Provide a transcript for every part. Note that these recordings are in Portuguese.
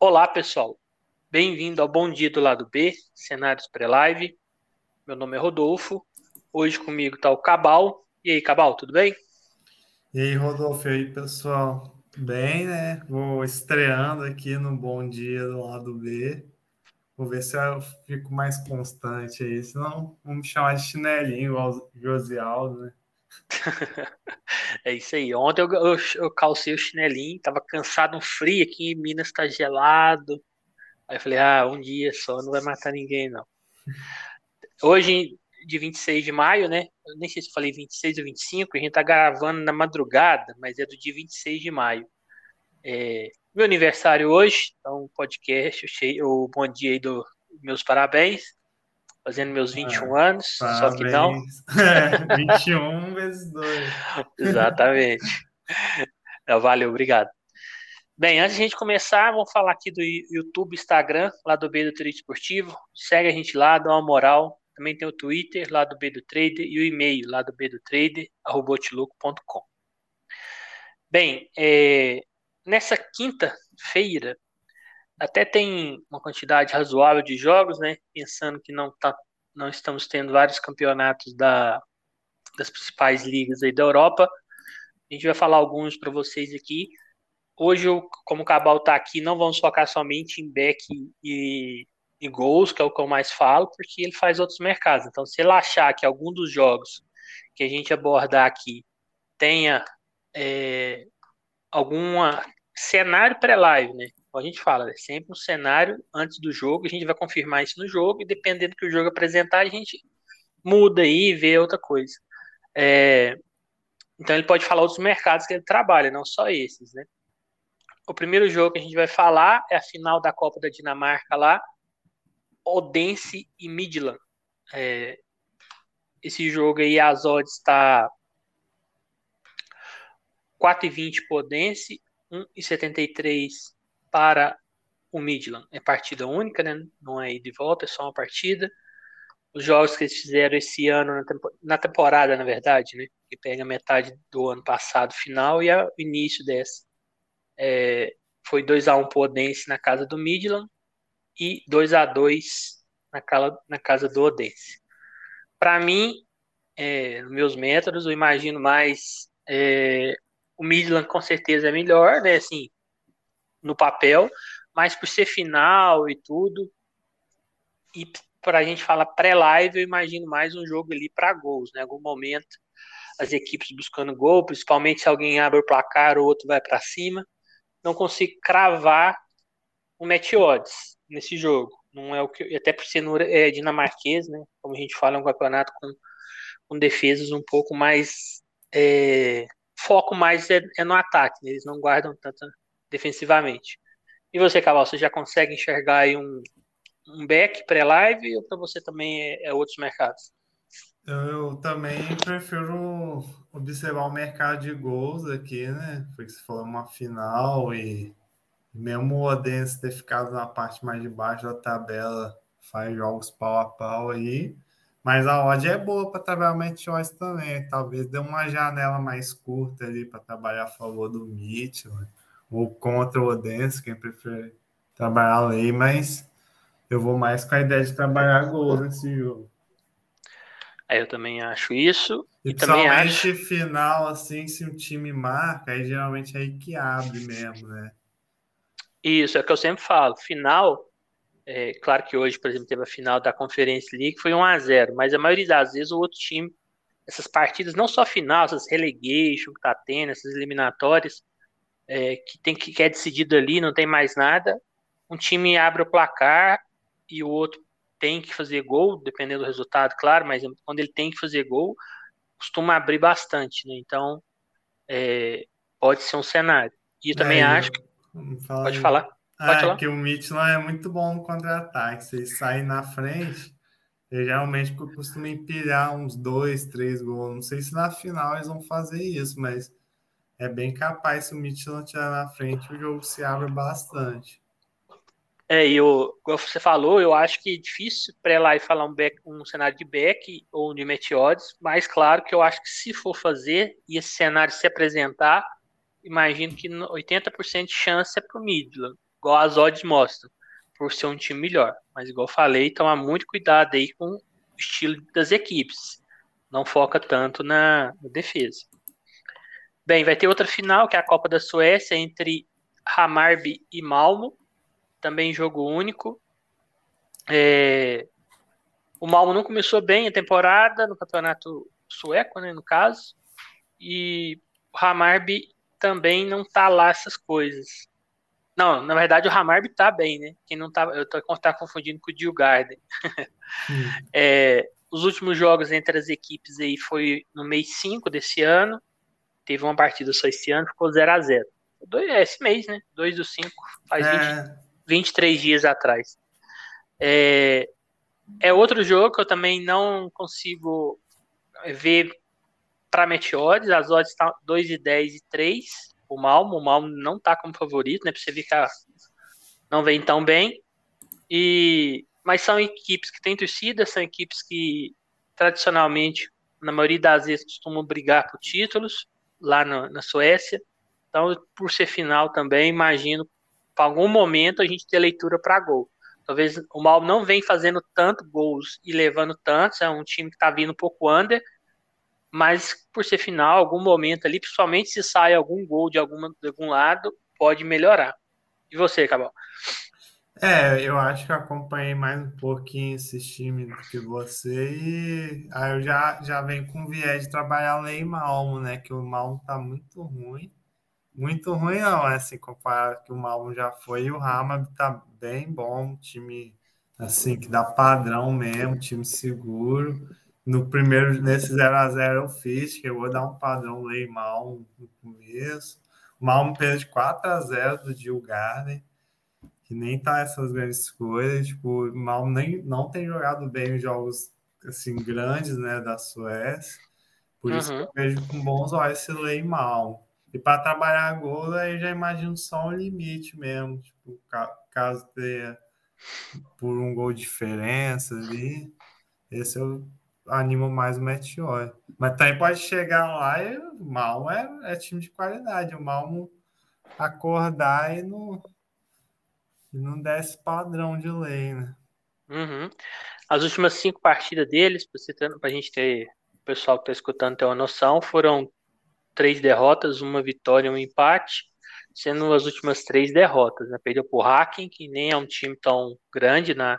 Olá, pessoal. Bem-vindo ao Bom Dia do Lado B, Cenários Pré-Live. Meu nome é Rodolfo. Hoje comigo está o Cabal. E aí, Cabal, tudo bem? E aí, Rodolfo, e aí, pessoal? Bem, né? Vou estreando aqui no Bom Dia do Lado B. Vou ver se eu fico mais constante aí, senão vamos chamar de chinelinho, igual o Josialdo, né? é isso aí. Ontem eu, eu, eu, calcei o chinelinho, tava cansado, um frio aqui em Minas, tá gelado. Aí eu falei, ah, um dia só, não vai matar ninguém, não. Hoje, de 26 de maio, né? Eu nem sei se falei 26 ou 25, a gente tá gravando na madrugada, mas é do dia 26 de maio. É, meu aniversário hoje, então podcast, o bom dia aí do meus parabéns fazendo meus 21 ah, anos, parabéns. só que não. É, 21 vezes 2. Exatamente. Valeu, obrigado. Bem, antes de a gente começar, vamos falar aqui do YouTube, Instagram, lá do B do Trade Esportivo. Segue a gente lá, dá uma moral. Também tem o Twitter, lá do B do Trader, e o e-mail, lá do B do Trader, arrobotiluco.com. Bem, é, nessa quinta-feira, até tem uma quantidade razoável de jogos, né? Pensando que não, tá, não estamos tendo vários campeonatos da, das principais ligas aí da Europa. A gente vai falar alguns para vocês aqui. Hoje, como o Cabal está aqui, não vamos focar somente em back e, e gols, que é o que eu mais falo, porque ele faz outros mercados. Então, se ele achar que algum dos jogos que a gente abordar aqui tenha é, alguma cenário pré-live, né? A gente fala, é sempre um cenário antes do jogo, a gente vai confirmar isso no jogo, e dependendo do que o jogo apresentar, a gente muda aí e vê outra coisa. É, então ele pode falar outros mercados que ele trabalha, não só esses, né? O primeiro jogo que a gente vai falar é a final da Copa da Dinamarca lá, Odense e Midland. É, esse jogo aí, as odds está 4,20 para Odense, 1,73 para o Midland. É partida única, né? Não é ir de volta, é só uma partida. Os jogos que eles fizeram esse ano, na, tempo, na temporada, na verdade, né? Que pega metade do ano passado, final, e o início dessa. É, foi 2x1 pro Odense na casa do Midland e 2x2 na, na casa do Odense. Para mim, é, meus métodos, eu imagino mais é, o Midland com certeza é melhor, né? Assim, no papel, mas por ser final e tudo, e para a gente falar pré-live, eu imagino mais um jogo ali para gols, né? Algum momento as equipes buscando gol, principalmente se alguém abre o placar ou outro vai para cima. Não consigo cravar um match odds nesse jogo. Não é o que até por ser é, dinamarquês, né? Como a gente fala, é um campeonato com, com defesas um pouco mais é, foco mais é, é no ataque. Né? Eles não guardam tanta defensivamente. E você, Caval, você já consegue enxergar aí um, um back pré-live ou para você também é, é, outros mercados? Eu também prefiro observar o mercado de gols aqui, né? Foi se for uma final e mesmo o Odense ter ficado na parte mais de baixo da tabela, faz jogos pau a pau aí. Mas a odd é boa para trabalhar o match choice também. Talvez dê uma janela mais curta ali para trabalhar a favor do Mitchell ou contra o Odense, quem prefere trabalhar a lei, mas eu vou mais com a ideia de trabalhar gols nesse jogo. É, eu também acho isso. E, e também acho final, assim, se um time marca, aí geralmente é aí que abre mesmo, né? Isso, é o que eu sempre falo. Final, é, claro que hoje, por exemplo, teve a final da Conferência League, foi 1 a 0 mas a maioria das vezes o outro time, essas partidas, não só final, essas relegation que tá tendo, essas eliminatórias, é, que tem que, que é decidido ali, não tem mais nada. Um time abre o placar e o outro tem que fazer gol, dependendo do resultado, claro, mas quando ele tem que fazer gol, costuma abrir bastante, né? Então, é, pode ser um cenário. E eu também é, acho que. Pode falar. Pode ah, falar. que o Midland é muito bom contra-ataque. Se ele sair na frente, ele geralmente costuma empilhar uns dois, três gols. Não sei se na final eles vão fazer isso, mas é bem capaz se o Midland tirar na frente, o jogo se abre bastante. É, e como você falou, eu acho que é difícil para lá e falar um, back, um cenário de back ou de meteodes, mas claro que eu acho que se for fazer e esse cenário se apresentar, imagino que 80% de chance é para o Midland. igual as odds mostram, por ser um time melhor. Mas igual eu falei, tomar muito cuidado aí com o estilo das equipes. Não foca tanto na, na defesa. Bem, vai ter outra final, que é a Copa da Suécia, entre Hamarby e Malmo. Também jogo único. É... O Malmo não começou bem a temporada no campeonato sueco, né, no caso. E o Hamarby também não tá lá essas coisas. Não, na verdade o Hamarby tá bem, né? Quem não tá, eu tô tá confundindo com o Dillgarden. hum. é, os últimos jogos entre as equipes aí foi no mês 5 desse ano. Teve uma partida só esse ano, ficou 0 a 0 É esse mês, né? 2 do 5, faz é... 20, 23 dias atrás. É, é outro jogo que eu também não consigo ver para Meteores, as odds estão 2 e 10 e 3. O Malmo, o Malmo não está como favorito, né? Para você ver que não vem tão bem. E mas são equipes que têm torcida, são equipes que tradicionalmente, na maioria das vezes, costumam brigar por títulos lá na, na Suécia. Então, por ser final também, imagino para algum momento a gente ter leitura para gol. Talvez o Malmo não vem fazendo tanto gols e levando tantos, é um time que está vindo um pouco under, mas por ser final, algum momento ali, principalmente se sai algum gol de, alguma, de algum lado, pode melhorar. E você, Cabal? É, eu acho que eu acompanhei mais um pouquinho esse time do que você e aí eu já, já venho com viés de trabalhar lei Malmo, né? Que o Malmo tá muito ruim. Muito ruim não, é assim, comparado que o Malmo já foi e o Hamad tá bem bom, time assim, que dá padrão mesmo, time seguro. No primeiro, nesse 0x0 eu fiz, que eu vou dar um padrão lei Malmo no começo. O Malmo perde 4x0 do Gil Garden, que nem tá essas grandes coisas. Tipo, o Malmo nem, não tem jogado bem os jogos assim, grandes né, da Suécia. Por uhum. isso que eu vejo com bons olhos esse lei Malmo. E para trabalhar gol, aí já imagino só um limite mesmo. Tipo, caso tenha por um gol de diferença ali. Esse eu anima mais o Meteor. Mas também pode chegar lá e o Malmo é, é time de qualidade. O Malmo acordar e não, e não der esse padrão de lei, né? Uhum. As últimas cinco partidas deles, para a gente ter, o pessoal que está escutando ter uma noção, foram três derrotas, uma vitória e um empate, sendo as últimas três derrotas. Né? Perdeu por Hacken, que nem é um time tão grande na,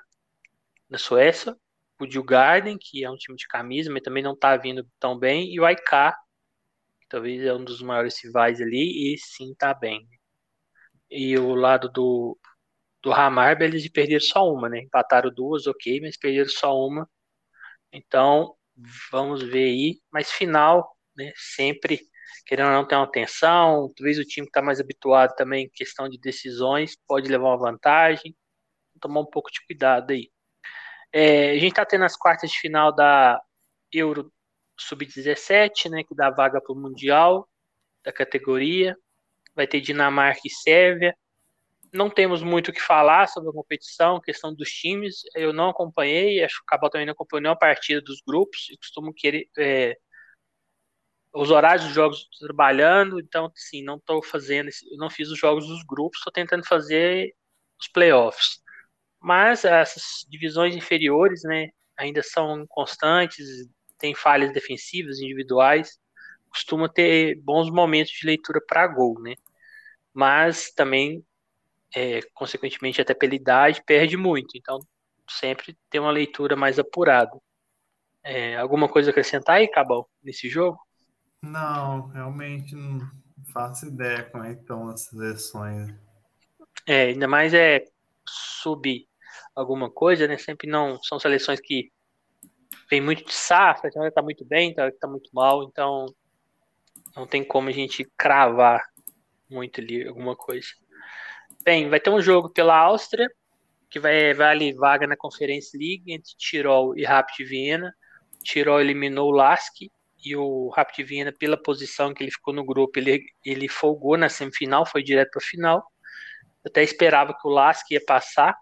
na Suécia, o Djurgården, que é um time de camisa, mas também não está vindo tão bem, e o AIK, que talvez é um dos maiores rivais ali, e sim está bem. E o lado do, do Hamarby, eles perderam só uma, né? Empataram duas, ok, mas perderam só uma. Então, vamos ver aí. Mas final, né? Sempre querendo ou não ter uma tensão. Talvez o time está mais habituado também questão de decisões, pode levar uma vantagem. Tomar um pouco de cuidado aí. É, a gente está tendo as quartas de final da Euro Sub-17, né, que dá vaga para o Mundial da categoria. Vai ter Dinamarca e Sérvia. Não temos muito o que falar sobre a competição, questão dos times. Eu não acompanhei, acho que o Cabal também não acompanhou a partida dos grupos. E costumo querer. É, os horários dos jogos trabalhando, então, sim, não estou fazendo. Não fiz os jogos dos grupos, estou tentando fazer os playoffs. Mas essas divisões inferiores, né, ainda são constantes, tem falhas defensivas individuais, costuma ter bons momentos de leitura para gol, né? Mas também, é, consequentemente, até pela idade, perde muito. Então, sempre tem uma leitura mais apurada. É, alguma coisa a acrescentar aí, Cabal, nesse jogo? Não, realmente não faço ideia como é que estão as seleções. É, ainda mais é sub alguma coisa, né? Sempre não são seleções que vem muito de safra, então tá muito bem, tá, tá muito mal, então não tem como a gente cravar muito ali alguma coisa. Bem, vai ter um jogo pela Áustria, que vai vale vaga na Conference League entre Tirol e Rapid Viena. Tirol eliminou o Lask e o Rapid Viena, pela posição que ele ficou no grupo, ele, ele folgou na semifinal, foi direto para a final. Eu até esperava que o Lask ia passar,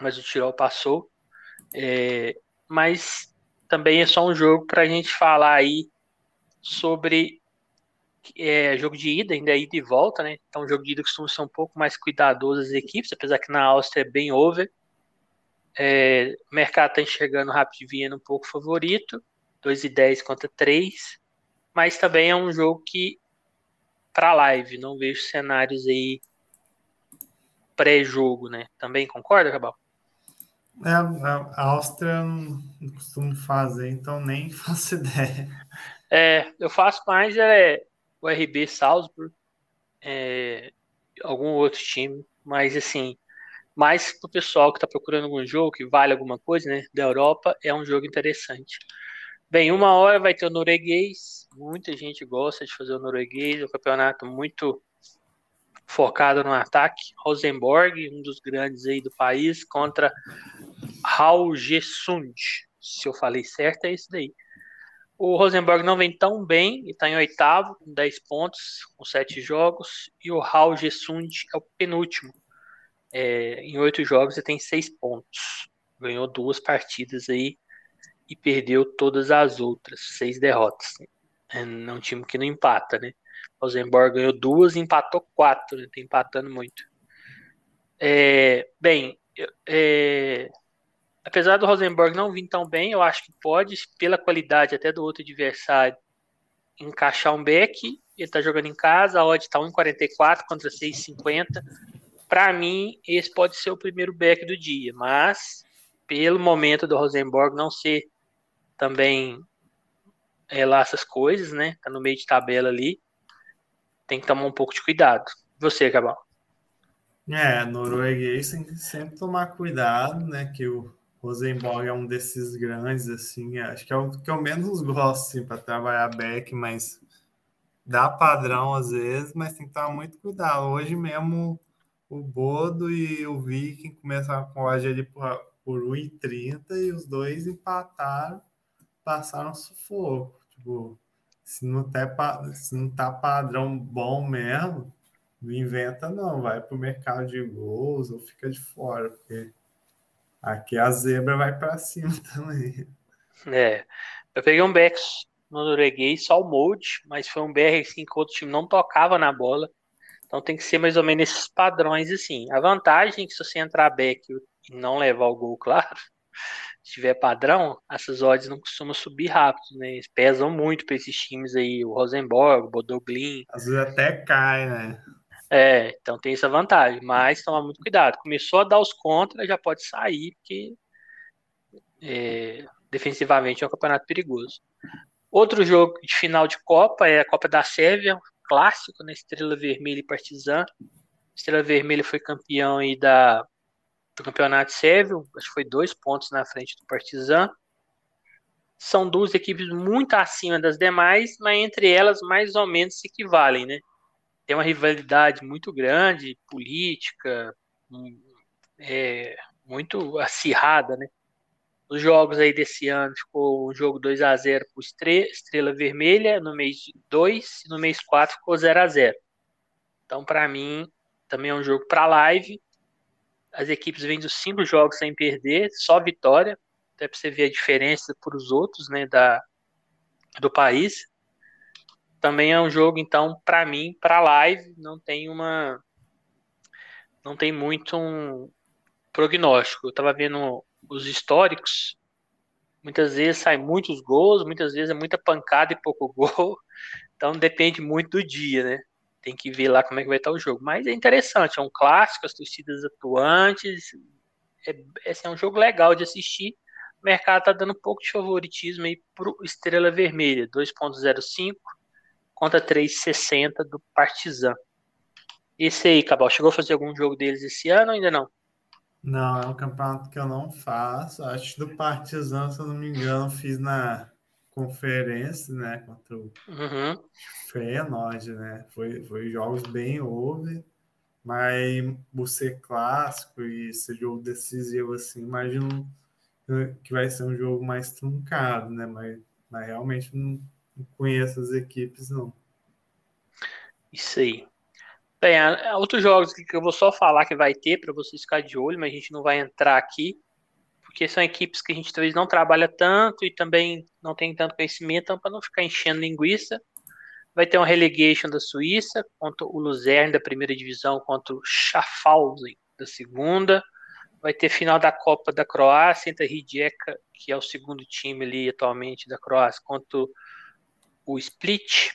mas o Tirol passou. É, mas também é só um jogo para a gente falar aí sobre é jogo de ida, ainda é ida e volta, né? Então jogo de ida costuma ser um pouco mais cuidadoso as equipes, apesar que na Áustria é bem over. É, o mercado está enxergando o Rapid Viena um pouco favorito, 2 e 10 contra 3, mas também é um jogo que para live, não vejo cenários aí pré-jogo, né? Também concorda, Cabal? É, a Áustria não costumo fazer, então nem faço ideia. É, eu faço mais é o RB Salzburg, é, algum outro time, mas assim, mais pro pessoal que está procurando algum jogo que vale alguma coisa, né, da Europa, é um jogo interessante. Bem, uma hora vai ter o norueguês, muita gente gosta de fazer o norueguês, é um campeonato muito focado no ataque. Rosenborg, um dos grandes aí do país, contra Haugesund. Se eu falei certo, é isso daí. O Rosenborg não vem tão bem, está em oitavo, com 10 pontos, com 7 jogos, e o Haugesund é o penúltimo. É, em 8 jogos ele tem 6 pontos. Ganhou duas partidas aí e perdeu todas as outras, seis derrotas. É um time que não empata, né? Rosenborg ganhou duas e empatou quatro, né? Tá empatando muito. É, bem, é, apesar do Rosenborg não vir tão bem, eu acho que pode, pela qualidade até do outro adversário, encaixar um back. Ele tá jogando em casa, a odd tá 1,44 contra 6,50. Para mim, esse pode ser o primeiro back do dia, mas pelo momento do Rosenborg não ser também é, lá essas coisas, né? Tá no meio de tabela ali. Tem que tomar um pouco de cuidado. Você, Cabal? É, norueguês tem que sempre tomar cuidado, né? Que o Rosenborg é um desses grandes, assim, acho que é o que eu menos gosto, assim, para trabalhar back, mas dá padrão às vezes, mas tem que tomar muito cuidado. Hoje mesmo o Bodo e o Viking começaram com a ali por, por 1,30 e os dois empataram passaram sufoco. Tipo, se não, tá, se não tá padrão bom mesmo, não inventa não, vai pro mercado de gols ou fica de fora, porque aqui a zebra vai para cima também. É, eu peguei um back no norueguês, só o molde, mas foi um BR assim, que o outro time não tocava na bola. Então tem que ser mais ou menos esses padrões assim. A vantagem é que se você entrar back e não levar o gol, claro, se tiver padrão, essas odds não costumam subir rápido, né? Eles pesam muito para esses times aí, o Rosenborg, o Bodoglin. Às vezes até cai, né? É, então tem essa vantagem, mas toma muito cuidado. Começou a dar os contras, já pode sair, porque é, defensivamente é um campeonato perigoso. Outro jogo de final de Copa é a Copa da Sérvia, um clássico, né? Estrela Vermelha e Partizan. Estrela Vermelha foi campeão aí da do campeonato sérvio, acho que foi dois pontos na frente do Partizan. São duas equipes muito acima das demais, mas entre elas mais ou menos se equivalem, né? Tem uma rivalidade muito grande, política, é, muito acirrada, né? Os jogos aí desse ano ficou um jogo 2 a 0 para Estrela, Estrela Vermelha, no mês 2 e no mês 4 ficou 0 a 0 Então, para mim, também é um jogo para live as equipes vêm dos cinco jogos sem perder, só vitória, até para você ver a diferença para os outros, né, da, do país. Também é um jogo, então, para mim, para live, não tem uma, não tem muito um prognóstico. Eu estava vendo os históricos, muitas vezes sai muitos gols, muitas vezes é muita pancada e pouco gol, então depende muito do dia, né? tem que ver lá como é que vai estar o jogo. Mas é interessante, é um clássico, as torcidas atuantes. É, é um jogo legal de assistir. O mercado está dando um pouco de favoritismo aí pro Estrela Vermelha, 2.05 contra 3.60 do Partizan. Esse aí, Cabal, chegou a fazer algum jogo deles esse ano ou ainda não? Não, é um campeonato que eu não faço. Acho que do Partizan, se eu não me engano, fiz na conferência, né, contra o uhum. Feyenoord, né, foi, foi jogos bem over, mas por ser clássico e ser jogo decisivo assim, imagino que vai ser um jogo mais truncado, né, mas, mas realmente não conheço as equipes, não. Isso aí. Bem, outros jogos que eu vou só falar que vai ter para vocês ficar de olho, mas a gente não vai entrar aqui porque são equipes que a gente talvez não trabalha tanto e também não tem tanto conhecimento, então para não ficar enchendo linguiça, Vai ter um relegation da Suíça contra o Luzern da primeira divisão contra o Schaffhausen da segunda. Vai ter final da Copa da Croácia entre a Rijeka, que é o segundo time ali atualmente da Croácia, contra o Split.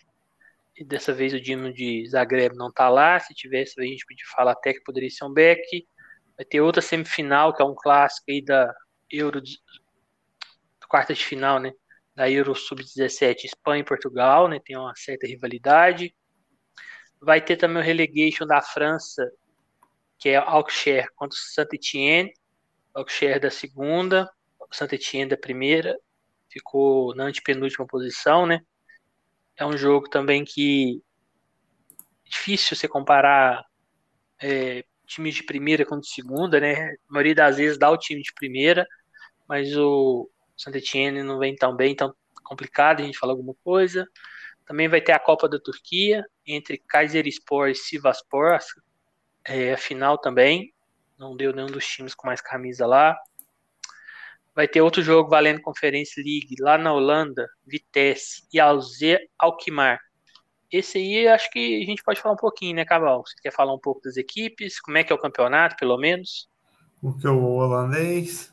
E dessa vez o Dino de Zagreb não tá lá. Se tivesse, a gente podia falar até que poderia ser um back. Vai ter outra semifinal, que é um clássico aí da Euro quarta de final, né? Da Euro Sub-17, Espanha e Portugal, né? Tem uma certa rivalidade. Vai ter também o relegation da França, que é Auxerre contra o Saint-Etienne. Auxerre da segunda, Saint-Etienne da primeira. Ficou na antepenúltima posição, né? É um jogo também que é difícil você comparar é, times de primeira com de segunda, né? A maioria das vezes dá o time de primeira, mas o Saint-Etienne não vem tão bem, tão complicado, a gente fala alguma coisa. Também vai ter a Copa da Turquia, entre Kayserispor e Sivaspor, é, a final também, não deu nenhum dos times com mais camisa lá. Vai ter outro jogo valendo Conference League lá na Holanda, Vitesse e Alze Alkmaar. Esse aí acho que a gente pode falar um pouquinho, né, Cabal? Você quer falar um pouco das equipes? Como é que é o campeonato, pelo menos? O que o holandês?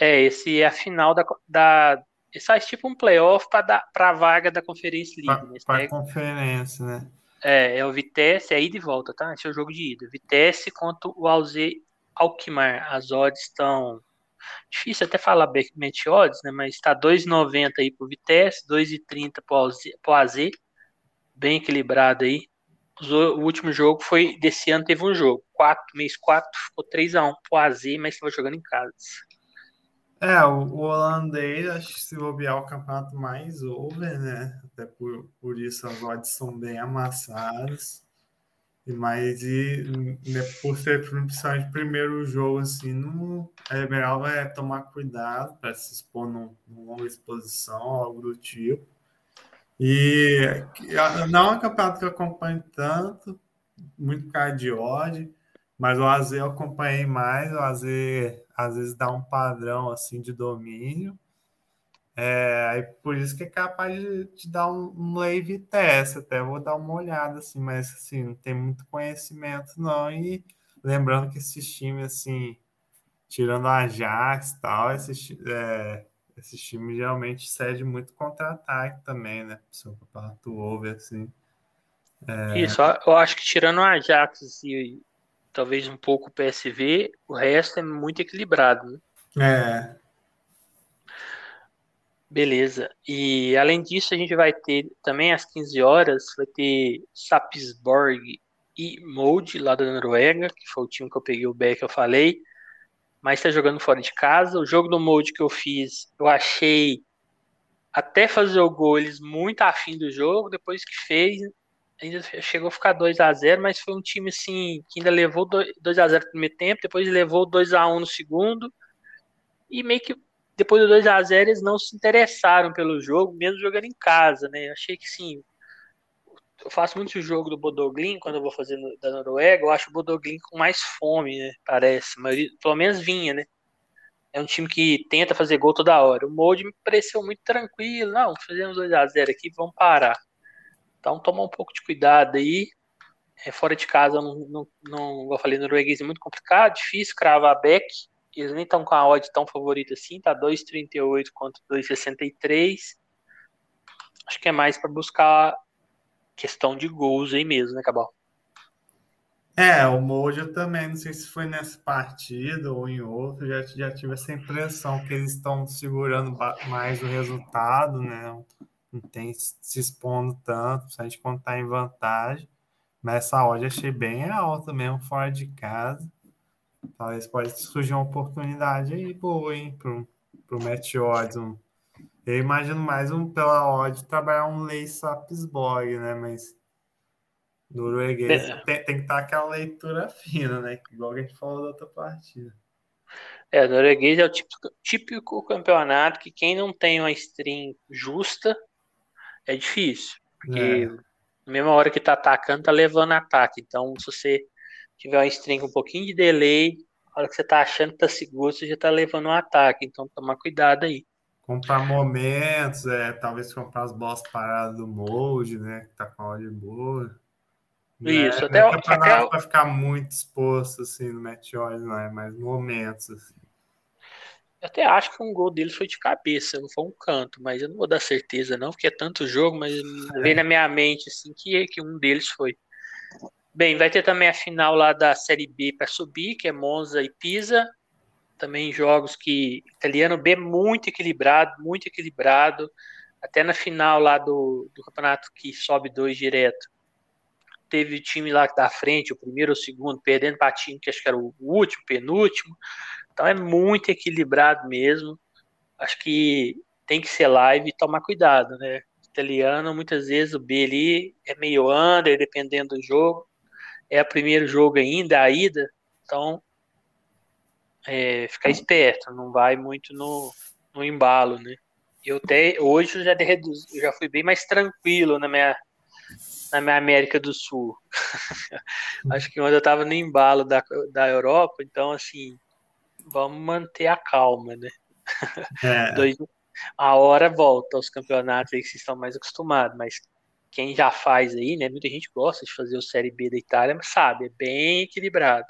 É, esse é a final da. da esse faz tipo um playoff para a vaga da Conferência League. Né? Para a conferência, né? É, é o Vitesse, é ida e volta, tá? Esse é o jogo de ida. Vitesse contra o Alze Alkmaar. As odds estão. Difícil até falar backmatch odds, né? Mas está 2,90 aí pro Vitesse, 2,30 pro pro AZ. Bem equilibrado aí. O último jogo foi. Desse ano teve um jogo. 4, mês 4, ficou 3x1 pro AZ, mas estava jogando em casa. É, o, o holandês, acho que se bobear o campeonato mais over, né? Até por, por isso as odds são bem amassadas. Mais e né, por ser principalmente primeiro jogo, assim, no, é melhor é tomar cuidado para se expor num, numa longa exposição, algo do tipo. E não é um campeonato que eu acompanho tanto, muito cara de odd, mas o AZ eu acompanhei mais, o AZ às vezes dá um padrão assim de domínio. É, aí por isso que é capaz de, de dar um, um wave test, até vou dar uma olhada assim, mas assim, não tem muito conhecimento não. E lembrando que esses times assim, tirando a Ajax e tal, esses, é, esses times geralmente cedem muito contra-ataque também, né? Se o campeonato over assim. É... Isso, eu acho que tirando a Ajax e talvez um pouco o PSV, o resto é muito equilibrado. Né? É. Beleza. E além disso, a gente vai ter também às 15 horas, vai ter Sapsborg e Molde lá da Noruega, que foi o time que eu peguei o back, eu falei. Mas está jogando fora de casa. O jogo do Molde que eu fiz, eu achei até fazer o gol eles muito afim do jogo. Depois que fez, ainda chegou a ficar 2 a 0 mas foi um time assim que ainda levou 2 a 0 no primeiro tempo, depois levou 2 a 1 no segundo. E meio que depois do 2 a 0 eles não se interessaram pelo jogo, mesmo jogando em casa, né? achei que sim. Eu faço muito o jogo do Bodoglin quando eu vou fazer no, da Noruega, eu acho o Bodoglin com mais fome, né? Parece, mas pelo menos vinha, né? É um time que tenta fazer gol toda hora. O Molde me pareceu muito tranquilo. Não, fizemos 2 a 0 aqui, vamos parar. Então, tomar um pouco de cuidado aí. É, fora de casa, não, não, não, eu falei, norueguês é muito complicado, difícil cravar back. Eles nem estão com a odd tão favorita assim, tá 2,38 contra 2,63. Acho que é mais para buscar questão de gols aí mesmo, né, Cabal? É, o Mojo também, não sei se foi nessa partida ou em outro, já, já tive essa impressão que eles estão segurando mais o resultado, né? não tem se expondo tanto, se a gente contar em vantagem. Mas essa odd achei bem alta mesmo, fora de casa. Talvez pode surgir uma oportunidade aí boa, hein, pro, pro Match Odds. Um, eu imagino mais um pela odd trabalhar um Lei Sapsborg, né? Mas norueguês é. tem, tem que estar aquela leitura fina, né? Igual a gente falou da outra partida. É, o norueguês é o típico, típico campeonato que quem não tem uma stream justa é difícil. Porque é. na mesma hora que tá atacando, tá levando ataque. Então, se você tiver uma string com um pouquinho de delay, a hora que você tá achando que tá seguro, você já tá levando um ataque. Então, tomar cuidado aí. comprar momentos, é, talvez comprar as bolas paradas do molde, né? Que tá com a odd boa. Isso, é, até, é até para ficar muito exposto assim no match odds, não é mais momentos. Assim. Eu até acho que um gol deles foi de cabeça, não foi um canto, mas eu não vou dar certeza não, porque é tanto jogo, mas é. vem na minha mente assim que, que um deles foi. Bem, vai ter também a final lá da Série B para subir, que é Monza e Pisa. Também jogos que italiano B muito equilibrado, muito equilibrado. Até na final lá do, do campeonato que sobe dois direto. Teve time lá da frente, o primeiro ou o segundo, perdendo para time que acho que era o último, penúltimo. Então é muito equilibrado mesmo. Acho que tem que ser live e tomar cuidado, né? Italiano, muitas vezes o B ali é meio under, dependendo do jogo é o primeiro jogo ainda, a ida, então é, ficar esperto, não vai muito no, no embalo, né? Eu até hoje eu já, reduzi, eu já fui bem mais tranquilo na minha, na minha América do Sul. Acho que quando eu estava no embalo da, da Europa, então assim, vamos manter a calma, né? É. Dois, a hora volta aos campeonatos aí que vocês estão mais acostumados, mas quem já faz aí, né? Muita gente gosta de fazer o Série B da Itália, mas sabe, é bem equilibrado.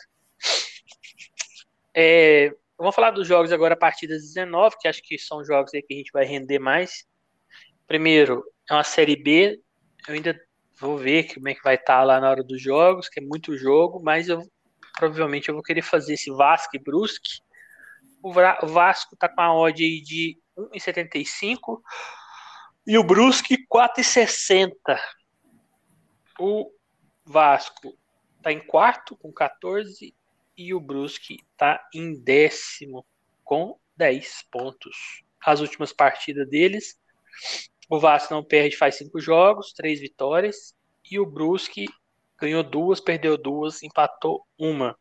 É, vamos falar dos jogos agora a partir das 19, que acho que são jogos aí que a gente vai render mais. Primeiro, é uma Série B, eu ainda vou ver como é que vai estar tá lá na hora dos jogos, que é muito jogo, mas eu provavelmente eu vou querer fazer esse Vasco e Brusque. O Vasco tá com a odd aí de 1,75 e o Brusque 4,60. O Vasco está em quarto com 14 e o Brusque está em décimo com 10 pontos. As últimas partidas deles, o Vasco não perde faz cinco jogos, três vitórias e o Brusque ganhou duas, perdeu duas, empatou uma.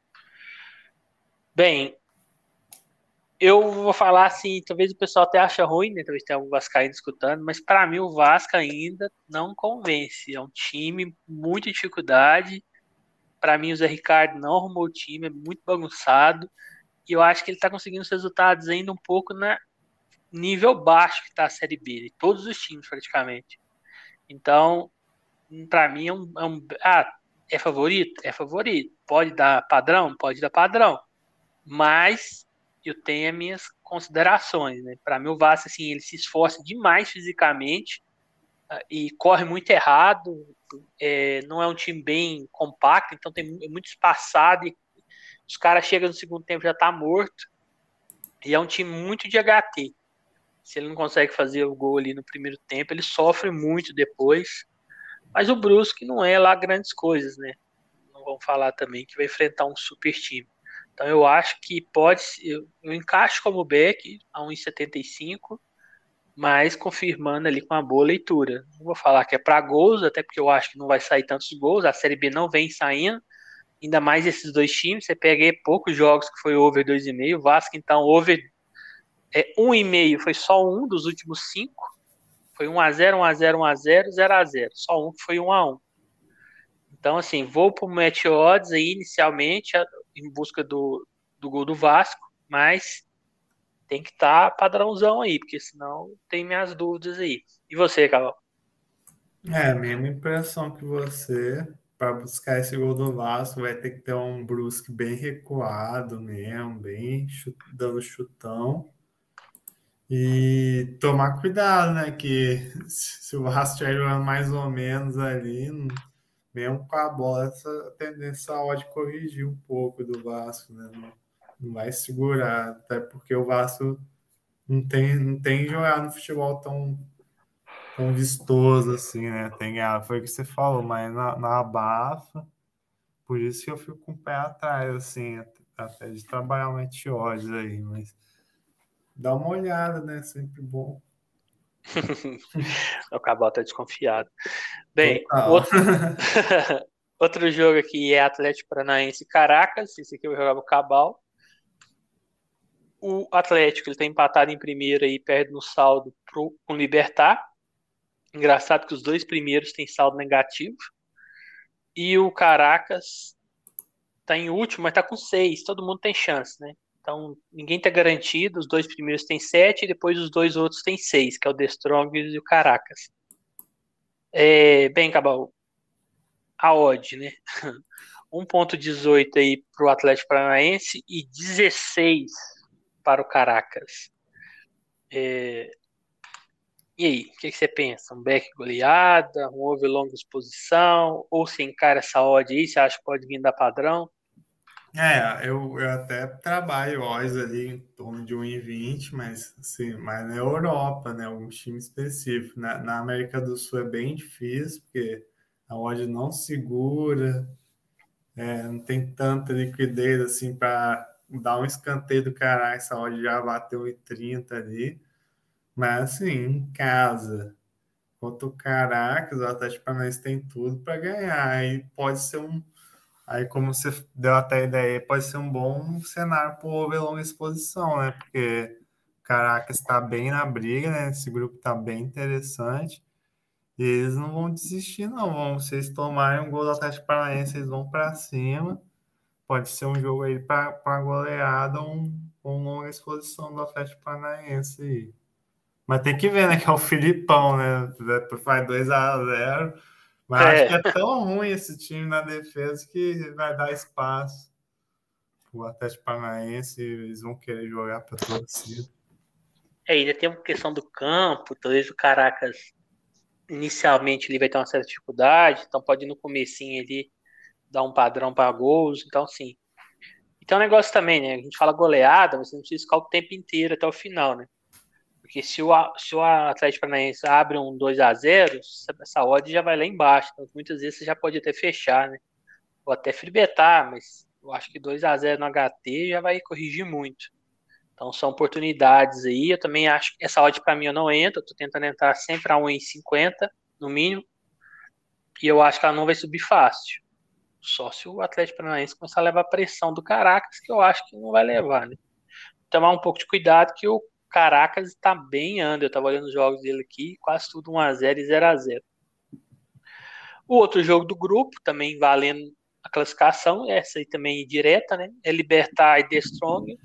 Bem, eu vou falar assim, talvez o pessoal até ache ruim, né? Talvez tenha algum Vascaíno escutando, mas para mim o Vasco ainda não convence. É um time muita dificuldade. Para mim o Zé Ricardo não arrumou o time, é muito bagunçado. E eu acho que ele está conseguindo os resultados ainda um pouco na nível baixo que está a Série B, de todos os times praticamente. Então, para mim é um, é um, ah, é favorito, é favorito. Pode dar padrão, pode dar padrão, mas eu tenho as minhas considerações, né? Para mim o Vasco assim, ele se esforça demais fisicamente uh, e corre muito errado, é, não é um time bem compacto, então tem é muito espaçado e os caras chegam no segundo tempo já tá morto. E é um time muito de HT. Se ele não consegue fazer o gol ali no primeiro tempo, ele sofre muito depois. Mas o Brusque não é lá grandes coisas, né? Não vamos falar também que vai enfrentar um super time. Então eu acho que pode. Eu, eu encaixo como back a 1,75, mas confirmando ali com uma boa leitura. Não vou falar que é para gols, até porque eu acho que não vai sair tantos gols. A Série B não vem saindo. Ainda mais esses dois times. Você pega aí poucos jogos que foi over 2,5. Vasco, então, over é, 1,5 foi só um dos últimos cinco. Foi 1x0, 1x0, 1x0, 0x0. Só um que foi 1x1. Então, assim, vou para o match odds aí inicialmente em busca do, do gol do Vasco, mas tem que estar tá padrãozão aí, porque senão tem minhas dúvidas aí. E você, Carol? É, a mesma impressão que você. Para buscar esse gol do Vasco, vai ter que ter um Brusque bem recuado mesmo, bem chut, dando chutão. E tomar cuidado, né? Que se o Vasco estiver mais ou menos ali, mesmo com a bola, essa tendência pode corrigir um pouco do Vasco, né? Não, não, vai segurar, até porque o Vasco não tem, não tem jogado no futebol tão, tão vistoso assim, né? Tem, ah, foi o que você falou, mas na, na abafa, por isso que eu fico com o pé atrás, assim, até de trabalhar o meteores aí, mas dá uma olhada, né? Sempre bom. O Cabal tá desconfiado. Bem, outro... outro jogo aqui é Atlético Paranaense Caracas. Esse aqui eu jogava o Cabal. O Atlético ele tá empatado em primeiro e perde no saldo pro, com o Libertar. Engraçado que os dois primeiros têm saldo negativo. E o Caracas tá em último, mas tá com seis. Todo mundo tem chance, né? Então, ninguém está garantido. Os dois primeiros têm 7 e depois os dois outros têm 6, que é o The Strongest e o Caracas. É, bem, Cabal, a odd, né? 1.18 aí para o Atlético Paranaense e 16 para o Caracas. É... E aí, o que, que, você pensa? Um back goleada, um over longa exposição, ou se encara essa odd aí, você acha que pode vir dar padrão? É, eu, eu até trabalho odds ali em torno de 1,20, mas assim, mas na Europa, né? Algum time específico. Na, na América do Sul é bem difícil, porque a odd não segura, é, não tem tanta liquidez assim para dar um escanteio do caralho, essa odd já bateu em 30 ali. Mas assim, em casa, contra o Caracas, o Atlético Paranaense tem tudo para ganhar. Aí pode ser um. Aí, como você deu até a ideia, pode ser um bom cenário para o longa exposição, né? Porque Caracas está bem na briga, né? Esse grupo está bem interessante. E eles não vão desistir, não. Vão, se eles tomarem um gol do Atlético Paranaense, eles vão para cima. Pode ser um jogo aí para goleada ou um, um longa exposição do Atlético Paranaense. Mas tem que ver, né? Que é o Filipão, né? Faz 2 a 0 Mas é. acho que é tão ruim esse time na defesa que vai dar espaço o Atlético Paranaense. Eles vão querer jogar para torcida. É, ainda tem uma questão do campo, talvez o Caracas inicialmente ele vai ter uma certa dificuldade, então pode no comecinho ele dar um padrão para gols, então sim. Então um negócio também, né? A gente fala goleada, mas você não precisa ficar o tempo inteiro até o final, né? Porque se o, se o Atlético Paranaense abre um 2 a 0 essa odd já vai lá embaixo. Então, muitas vezes você já pode até fechar, né? Ou até fribetar, mas eu acho que 2 a 0 no HT já vai corrigir muito. Então são oportunidades aí. Eu também acho que essa odd para mim eu não entro. Eu tô tentando entrar sempre a 1,50 no mínimo. E eu acho que ela não vai subir fácil. Só se o Atlético Paranaense começar a levar pressão do Caracas, que eu acho que não vai levar, né? Tomar um pouco de cuidado que o Caracas está bem under. Eu estava olhando os jogos dele aqui, quase tudo 1x0 e 0x0. O outro jogo do grupo, também valendo a classificação, essa aí também direta, né? É Libertar e The Strong.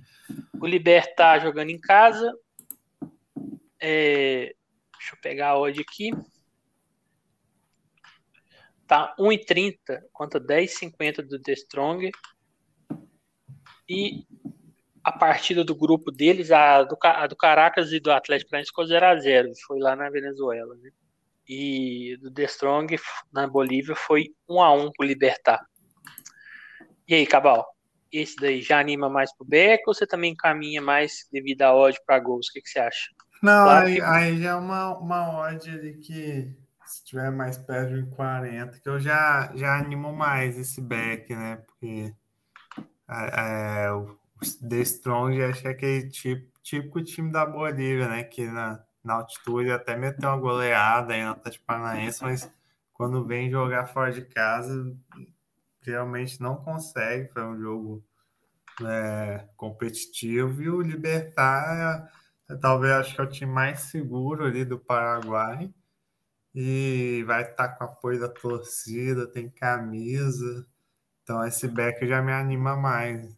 O Libertar jogando em casa. É, deixa eu pegar a odd aqui. Tá 1,30 contra 10,50 do The Strong. E a partida do grupo deles, a do, a do Caracas e do Atlético Paranaense ficou 0x0. Foi lá na Venezuela. Né? E do The Strong na Bolívia foi 1x1 pro Libertar. E aí, Cabal? esse daí já anima mais pro Beck ou você também caminha mais devido à odd para gols? O que, que você acha? Não, claro aí, que... aí, já é uma, uma odd ali que se tiver mais perto de 40, que eu já, já animo mais esse back, né? Porque é, é, o The Strong acho que é aquele tipo, típico time da Bolívia, né? Que na, na altitude até meteu uma goleada aí no Atlético Paranaense, mas quando vem jogar fora de casa, realmente não consegue. Foi um jogo né, competitivo e o Libertar é, talvez acho que é o time mais seguro ali do Paraguai e vai estar com apoio da torcida, tem camisa. Então esse back já me anima mais.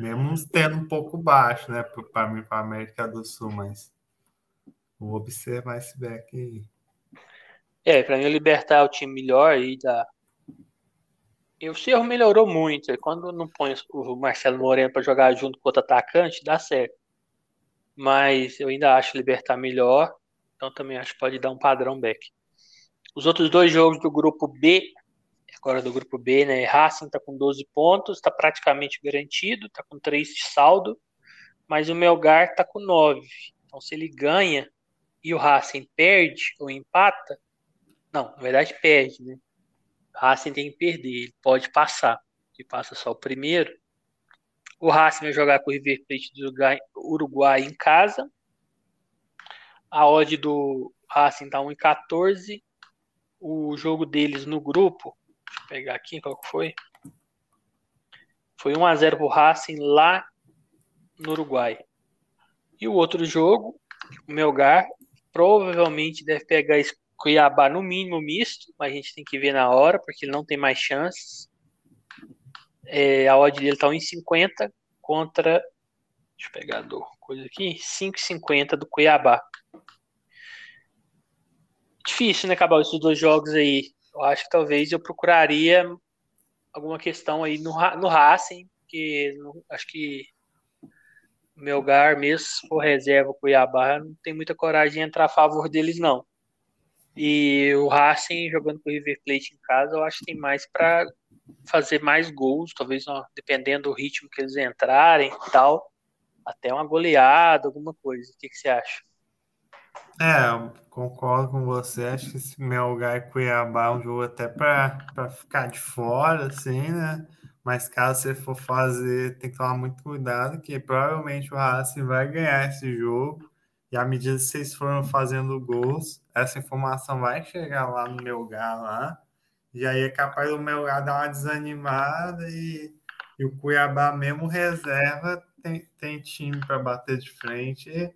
Mesmo tendo um pouco baixo, né, para mim, para a América do Sul, mas vou observar esse back aí. É, para mim Libertar é o time melhor aí da, e o Cerro melhorou muito. Quando não põe o Marcelo Moreno para jogar junto com outro atacante, dá certo. Mas eu ainda acho Libertar melhor. Então também acho que pode dar um padrão back. Os outros dois jogos do grupo B, agora do grupo B, né? Racing está com 12 pontos, está praticamente garantido, está com 3 de saldo, mas o Melgar está com 9. Então se ele ganha e o Racing perde ou empata, não, na verdade perde, né? Racing tem que perder, ele pode passar, que passa só o primeiro. O Racing vai jogar com o River Plate do Uruguai em casa. A odd do Racing tá 1,14. O jogo deles no grupo, deixa eu pegar aqui qual que foi. Foi 1 a 0 pro Racing lá no Uruguai. E o outro jogo, o Melgar, provavelmente deve pegar Cuiabá no mínimo misto, mas a gente tem que ver na hora, porque ele não tem mais chances. É, a odd dele está 1,50 contra Deixa eu pegar do coisa aqui. 5,50 do Cuiabá. Difícil, né, acabar esses dois jogos aí. Eu acho que talvez eu procuraria alguma questão aí no, no Racing, porque não, acho que o Melgar, mesmo se for reserva Cuiabá, não tem muita coragem de entrar a favor deles, não. E o Racing jogando com o River Plate em casa, eu acho que tem mais para fazer mais gols, talvez dependendo do ritmo que eles entrarem e tal, até uma goleada, alguma coisa. O que, que você acha? É, concordo com você. Acho que esse Melgar e Cuiabá é um jogo até para ficar de fora, assim, né? Mas caso você for fazer, tem que tomar muito cuidado, que provavelmente o Racing vai ganhar esse jogo. E à medida que vocês foram fazendo gols, essa informação vai chegar lá no Melgar lá. E aí é capaz do Melgar dar uma desanimada e, e o Cuiabá mesmo reserva tem, tem time para bater de frente e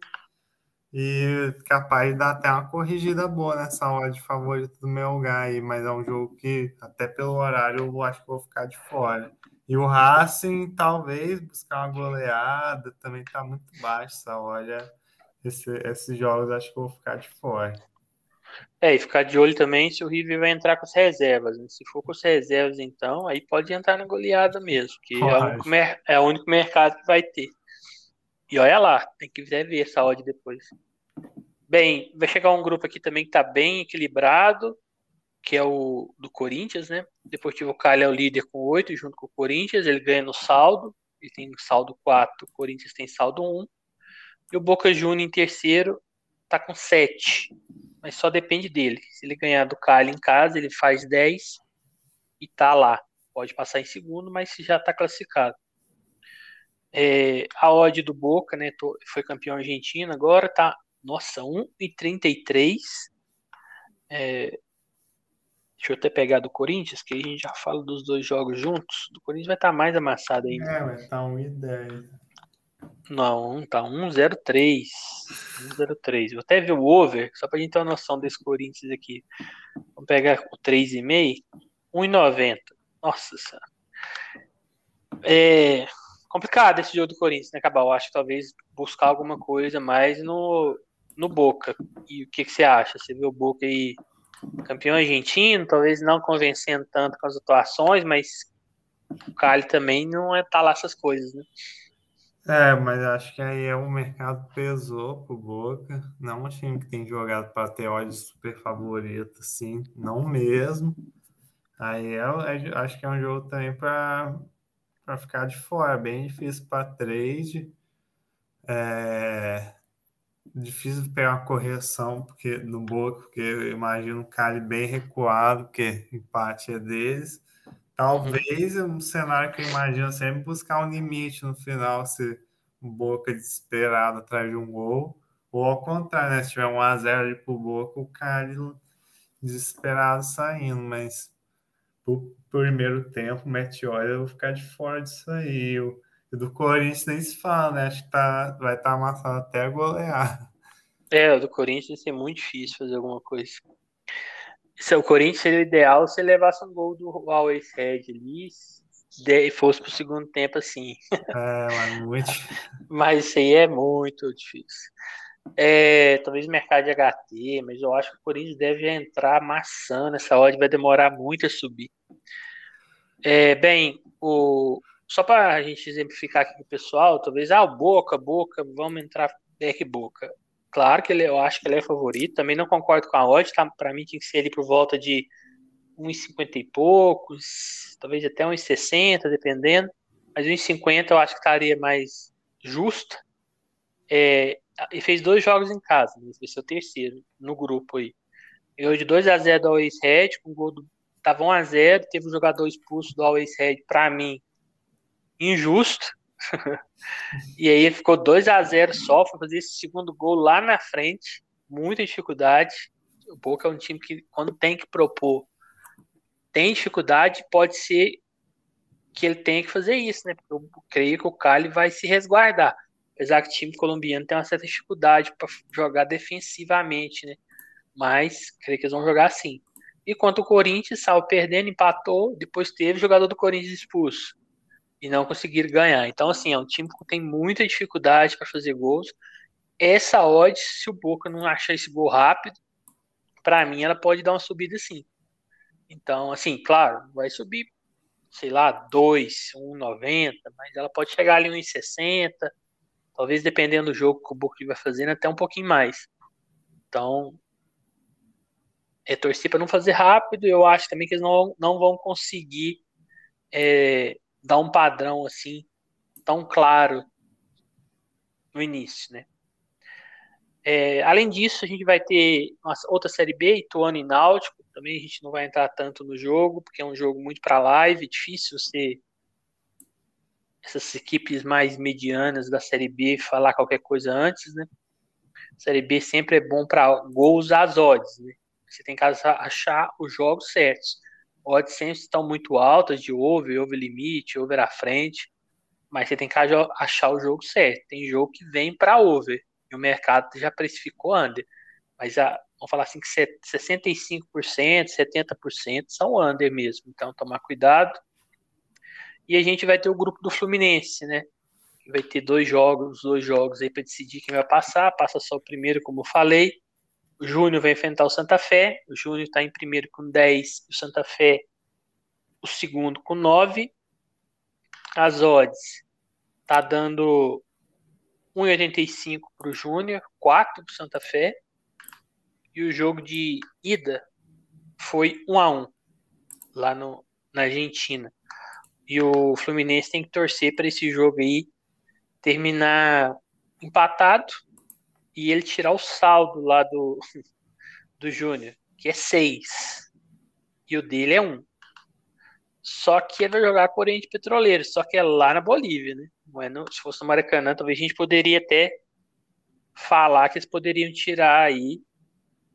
capaz de dar até uma corrigida boa nessa hora de favorito do Melgar aí, mas é um jogo que, até pelo horário, eu acho que vou ficar de fora. E o Racing, talvez, buscar uma goleada, também tá muito baixo essa hora. Esse, esses jogos acho que eu vou ficar de fora. É, e ficar de olho também se o River vai entrar com as reservas. Né? Se for com as reservas, então, aí pode entrar na goleada mesmo, que é o, único, é o único mercado que vai ter. E olha lá, tem que ver essa odd depois. Bem, vai chegar um grupo aqui também que está bem equilibrado, que é o do Corinthians, né? Deportivo Cali é o líder com 8, junto com o Corinthians, ele ganha no saldo, ele tem saldo 4, o Corinthians tem saldo 1. E o Boca Juniors em terceiro está com 7, mas só depende dele. Se ele ganhar do Cali em casa, ele faz 10 e tá lá. Pode passar em segundo, mas já está classificado. É, a odd do Boca, né, foi campeão argentino, agora tá, nossa, 1,33. É, deixa eu até pegar do Corinthians, que a gente já fala dos dois jogos juntos. Do Corinthians vai estar tá mais amassado ainda. É, vai estar tá 1,10. Não, tá 1,03. 1,03. Vou até ver o over, só pra gente ter uma noção desse Corinthians aqui. Vamos pegar o 3,5. 1,90. Nossa senhora. É, complicado esse jogo do Corinthians, né, Cabal? Acho que talvez buscar alguma coisa mais no, no Boca. E o que, que você acha? Você viu o Boca aí campeão argentino, talvez não convencendo tanto com as atuações, mas o Cali também não é tá lá essas coisas, né? É, mas acho que aí é o mercado pesou pro Boca. Não um time que tem jogado para ter odds super favorito, assim, não mesmo. Aí é, é, acho que é um jogo também para ficar de fora. Bem difícil para trade. É difícil pegar uma correção porque no Boca, porque eu imagino um Cali bem recuado, porque empate é deles. Talvez um cenário que eu imagino sempre buscar um limite no final, se o Boca desesperado atrás de um gol, ou ao contrário, né? Se tiver um a 0 ali pro Boca, o Cali desesperado saindo, mas pro primeiro tempo, Meteora, eu vou ficar de fora disso aí. Do Corinthians nem se fala, né? Acho que tá, vai estar tá amassado até golear. É, o do Corinthians é muito difícil fazer alguma coisa. Se o Corinthians seria o ideal se levasse um gol do Always Red ali e fosse pro segundo tempo assim. É, mas muito. mas isso aí é muito difícil. É, talvez mercado de HT, mas eu acho que o Corinthians deve entrar amassando. Essa odd vai demorar muito a subir. É, bem, o, só para a gente exemplificar aqui pro pessoal, talvez, ah, Boca, Boca, vamos entrar back Boca. Claro que ele, eu acho que ele é favorito, também não concordo com a odd, tá? Para mim tinha que ser ele por volta de 1,50 e poucos, talvez até 1,60, dependendo. Mas 1,50 eu acho que estaria mais justo. É, e fez dois jogos em casa, né? esse é o terceiro no grupo aí. Eu de 2 a 0 do Always Red, com gol do tava 1 a 0, teve um jogador expulso do Always Red para mim injusto. e aí ficou 2 a 0 só, foi fazer esse segundo gol lá na frente, muita dificuldade. O Boca é um time que, quando tem que propor, tem dificuldade, pode ser que ele tenha que fazer isso, né? Porque eu creio que o Cali vai se resguardar. Apesar que o time colombiano tem uma certa dificuldade para jogar defensivamente, né? Mas creio que eles vão jogar assim. E quanto o Corinthians, saiu perdendo, empatou, depois teve jogador do Corinthians expulso. E não conseguir ganhar. Então, assim, é um time que tem muita dificuldade para fazer gols. Essa odd, se o Boca não achar esse gol rápido, para mim ela pode dar uma subida sim. Então, assim, claro, vai subir, sei lá, 2, 1,90, mas ela pode chegar ali 1,60, talvez dependendo do jogo que o Boca vai fazendo, até um pouquinho mais. Então, é torcer para não fazer rápido. Eu acho também que eles não, não vão conseguir é, dar um padrão assim tão claro no início, né? É, além disso, a gente vai ter uma outra série B, Ituano e Náutico. Também a gente não vai entrar tanto no jogo, porque é um jogo muito para live, difícil você essas equipes mais medianas da série B falar qualquer coisa antes, né? Série B sempre é bom para gols às odds, né? Você tem que achar os jogos certos. Odds sempre estão muito altas de over, over limite, over à frente, mas você tem que achar o jogo certo. Tem jogo que vem para over e o mercado já precificou under. Mas a, vamos falar assim que 65%, 70% são under mesmo. Então tomar cuidado. E a gente vai ter o grupo do Fluminense, né? Vai ter dois jogos, dois jogos aí para decidir quem vai passar. Passa só o primeiro, como eu falei. O Júnior vai enfrentar o Santa Fé. O Júnior está em primeiro com 10. O Santa Fé, o segundo com 9. As odds tá dando 1,85 para o Júnior, 4 para o Santa Fé. E o jogo de ida foi 1 a 1 lá no, na Argentina. E o Fluminense tem que torcer para esse jogo aí terminar empatado e ele tirar o saldo lá do, do Júnior, que é 6. E o dele é 1. Um. Só que ele vai jogar com o Oriente Petroleiro, só que é lá na Bolívia, né? Não é no, se fosse no Maracanã, talvez a gente poderia até falar que eles poderiam tirar aí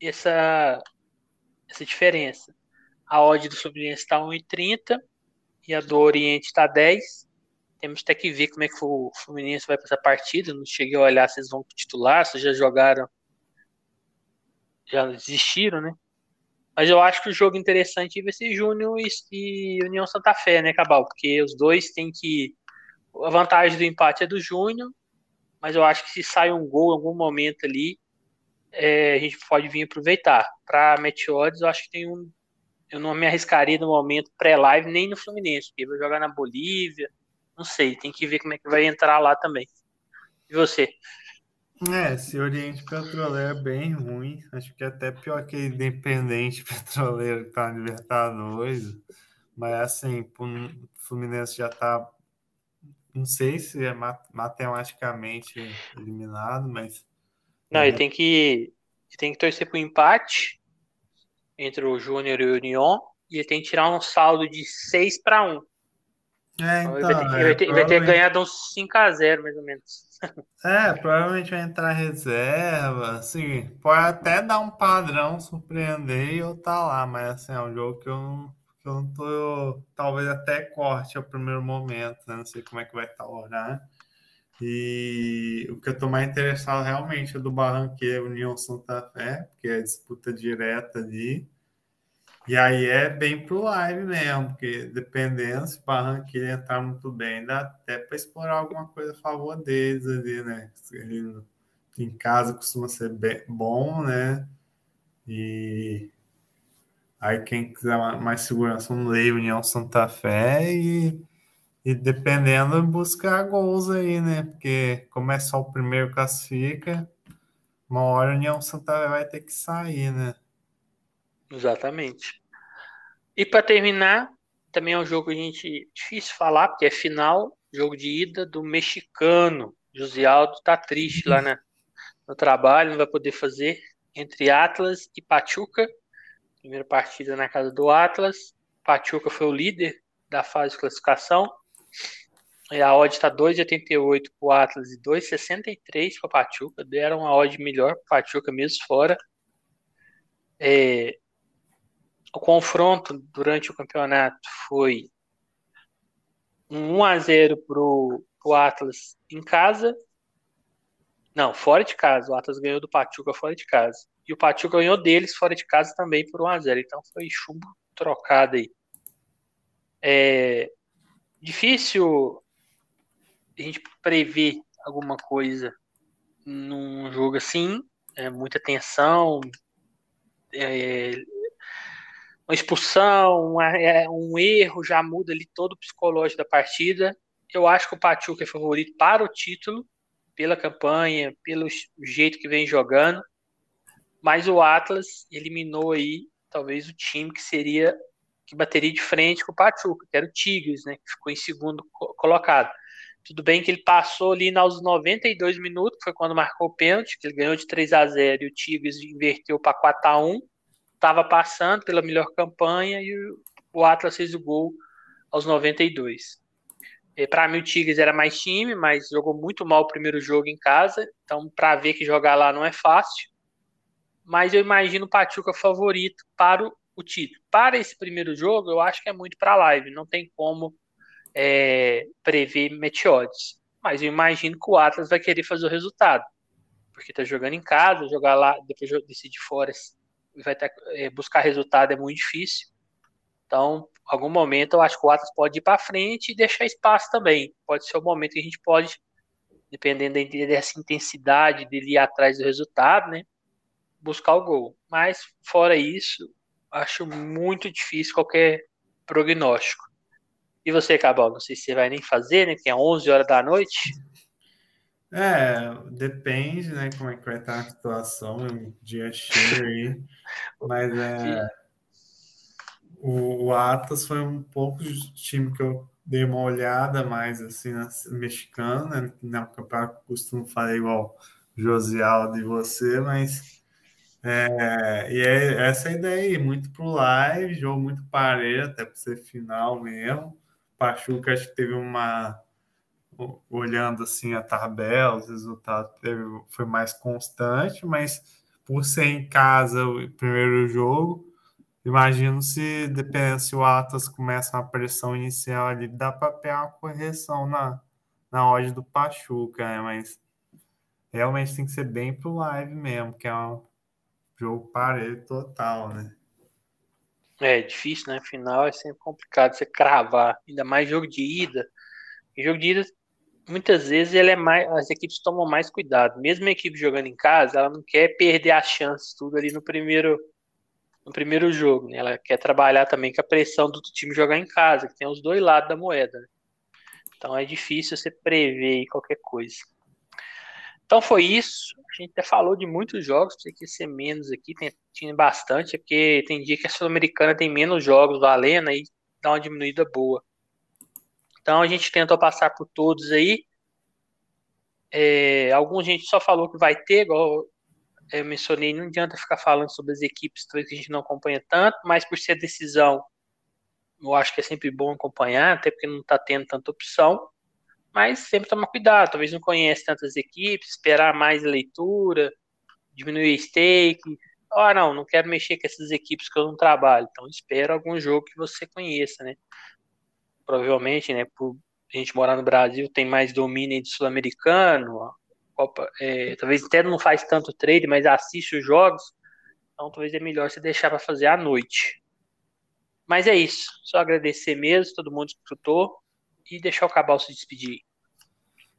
essa, essa diferença. A odd do Fluminense está 1,30 e a do Oriente está 10. Temos até que ver como é que o Fluminense vai para essa partida. Não cheguei a olhar se eles vão titular, se já jogaram. Já desistiram, né? Mas eu acho que o jogo interessante vai ser Júnior e, União Santa Fé, né, Cabal? Porque os dois têm que. A vantagem do empate é do Júnior, mas eu acho que se sai um gol em algum momento ali, é, a gente pode vir aproveitar. Para Meteores, eu acho que tem um. Eu não me arriscaria no momento pré-live nem no Fluminense, porque vai jogar na Bolívia, não sei, tem que ver como é que vai entrar lá também. E você? É, esse Oriente Petroleiro é bem ruim. Acho que é até pior que Independente Petroleiro que tá na Libertadores. Mas assim, o Fluminense já tá. Não sei se é matematicamente eliminado, mas. Não, ele tem que. Ele tem que torcer pro empate entre o Júnior e o União. E ele tem que tirar um saldo de 6 para 1. É, então, ele vai ter, é, ter, vai ter ganhado uns 5x0, mais ou menos. É, provavelmente vai entrar reserva, assim, pode até dar um padrão, surpreender e eu tá lá, mas assim, é um jogo que eu não, que eu não tô, talvez até corte ao primeiro momento, né? não sei como é que vai estar o horário. E o que eu tô mais interessado realmente é do Barranqueiro União Santa Fé, porque é disputa direta ali. E aí é bem pro live mesmo, porque dependendo se o Barranquilla entrar muito bem, dá até para explorar alguma coisa a favor deles ali, né? Ele, em casa costuma ser bem, bom, né? E aí quem quiser mais segurança, um Lei União Santa Fé e, e dependendo buscar gols aí, né? Porque como é só o primeiro classifica, uma hora a União Santa Fé vai ter que sair, né? Exatamente. E para terminar, também é um jogo que a gente difícil falar, porque é final, jogo de ida do mexicano. José Aldo tá triste lá no trabalho, não vai poder fazer entre Atlas e Pachuca. Primeira partida na casa do Atlas. Pachuca foi o líder da fase de classificação. E a odd está 2,88 para o Atlas e 2,63 para Pachuca. Deram uma odd melhor para Pachuca mesmo fora. É, o confronto durante o campeonato foi um 1 a 0 pro, pro Atlas em casa. Não, fora de casa. O Atlas ganhou do Pachuca fora de casa. E o Pachuca ganhou deles fora de casa também por 1 a 0 Então foi chumbo trocado aí. É, difícil a gente prever alguma coisa num jogo assim, é muita tensão, é, uma expulsão, uma, é, um erro já muda ali todo o psicológico da partida. Eu acho que o Pachuca é favorito para o título, pela campanha, pelo jeito que vem jogando. Mas o Atlas eliminou aí talvez o time que seria que bateria de frente com o Pachuca, que era o Tigres, né, que ficou em segundo colocado. Tudo bem que ele passou ali nos 92 minutos, foi quando marcou o pênalti, que ele ganhou de 3 a 0 e o Tigres inverteu para 4 a 1 Estava passando pela melhor campanha e o Atlas fez o gol aos 92. Para mim, o Tigres era mais time, mas jogou muito mal o primeiro jogo em casa. Então, para ver que jogar lá não é fácil. Mas eu imagino o Pachuca favorito para o, o título. Para esse primeiro jogo, eu acho que é muito para live. Não tem como é, prever meteodes. Mas eu imagino que o Atlas vai querer fazer o resultado. Porque tá jogando em casa, jogar lá, depois decidir fora, vai ter, é, buscar resultado é muito difícil. Então, algum momento eu acho que o Atlas pode ir para frente e deixar espaço também. Pode ser o momento que a gente pode, dependendo dessa intensidade dele ir atrás do resultado, né? Buscar o gol. Mas, fora isso, acho muito difícil qualquer prognóstico. E você, Cabal, não sei se você vai nem fazer, né? Que é 11 horas da noite. É, depende, né? Como é que vai estar a situação, dia cheio aí. Mas é. O, o Atlas foi um pouco de time que eu dei uma olhada mais assim na mexicana, né? No campeonato costumo falar igual Josialdo e você, mas é, e é essa é a ideia aí, muito pro live, jogo muito parelho, até para ser final mesmo. Pachuca acho que teve uma olhando assim a tabela, os resultados teve, foi mais constante, mas por ser em casa o primeiro jogo, imagino se dependendo se o Atlas começa uma pressão inicial ali, dá para pegar uma correção na, na odd do Pachuca, né? Mas realmente tem que ser bem pro live mesmo, que é um jogo parelho total, né? É difícil, né? Final é sempre complicado você cravar, ainda mais jogo de ida. Em jogo de ida, muitas vezes ele é mais, as equipes tomam mais cuidado. Mesmo a equipe jogando em casa, ela não quer perder as chances tudo ali no primeiro no primeiro jogo, né? Ela quer trabalhar também com a pressão do time jogar em casa, que tem os dois lados da moeda. Né? Então é difícil você prever qualquer coisa. Então foi isso. A gente até falou de muitos jogos, tem que ser menos aqui, tem, tinha bastante, é porque tem dia que a Sul-Americana tem menos jogos valendo e dá uma diminuída boa. Então a gente tentou passar por todos aí. É, alguns a gente só falou que vai ter, igual eu mencionei, não adianta ficar falando sobre as equipes que a gente não acompanha tanto, mas por ser decisão, eu acho que é sempre bom acompanhar, até porque não está tendo tanta opção. Mas sempre tomar cuidado, talvez não conhece tantas equipes, esperar mais leitura, diminuir stake. Ah, não, não quero mexer com essas equipes que eu não trabalho. Então espera algum jogo que você conheça, né? Provavelmente, né, por a gente morar no Brasil, tem mais domínio de sul-americano, é, talvez até não faz tanto trade, mas assiste os jogos, então talvez é melhor você deixar para fazer à noite. Mas é isso, só agradecer mesmo, todo mundo que escutou, e deixar o Cabal se despedir.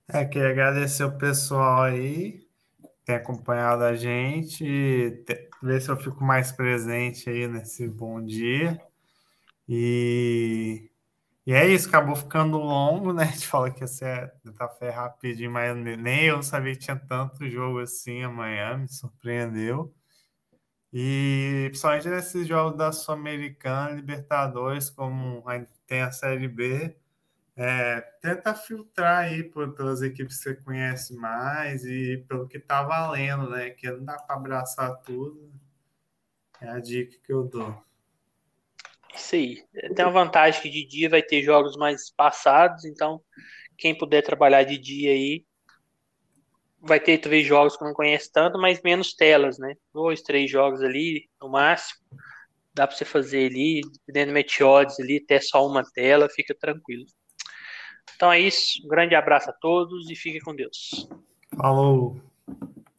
É, queria agradecer o pessoal aí que tem acompanhado a gente, ver se eu fico mais presente aí nesse bom dia. E, e é isso, acabou ficando longo, né? A gente fala que ia ser café rapidinho, mas nem eu sabia que tinha tanto jogo assim amanhã, me surpreendeu. E principalmente nesses jogos da Sul-Americana, Libertadores, como tem a Série B, é, tenta filtrar aí por, pelas equipes que você conhece mais e pelo que tá valendo, né? Que não dá para abraçar tudo. É a dica que eu dou. Isso aí. Tem uma vantagem que de dia vai ter jogos mais passados, então quem puder trabalhar de dia aí vai ter talvez jogos que não conhece tanto, mas menos telas, né? Dois, três jogos ali no máximo. Dá para você fazer ali, dependendo do meteodes ali, até só uma tela, fica tranquilo. Então é isso. Um grande abraço a todos e fiquem com Deus. Falou.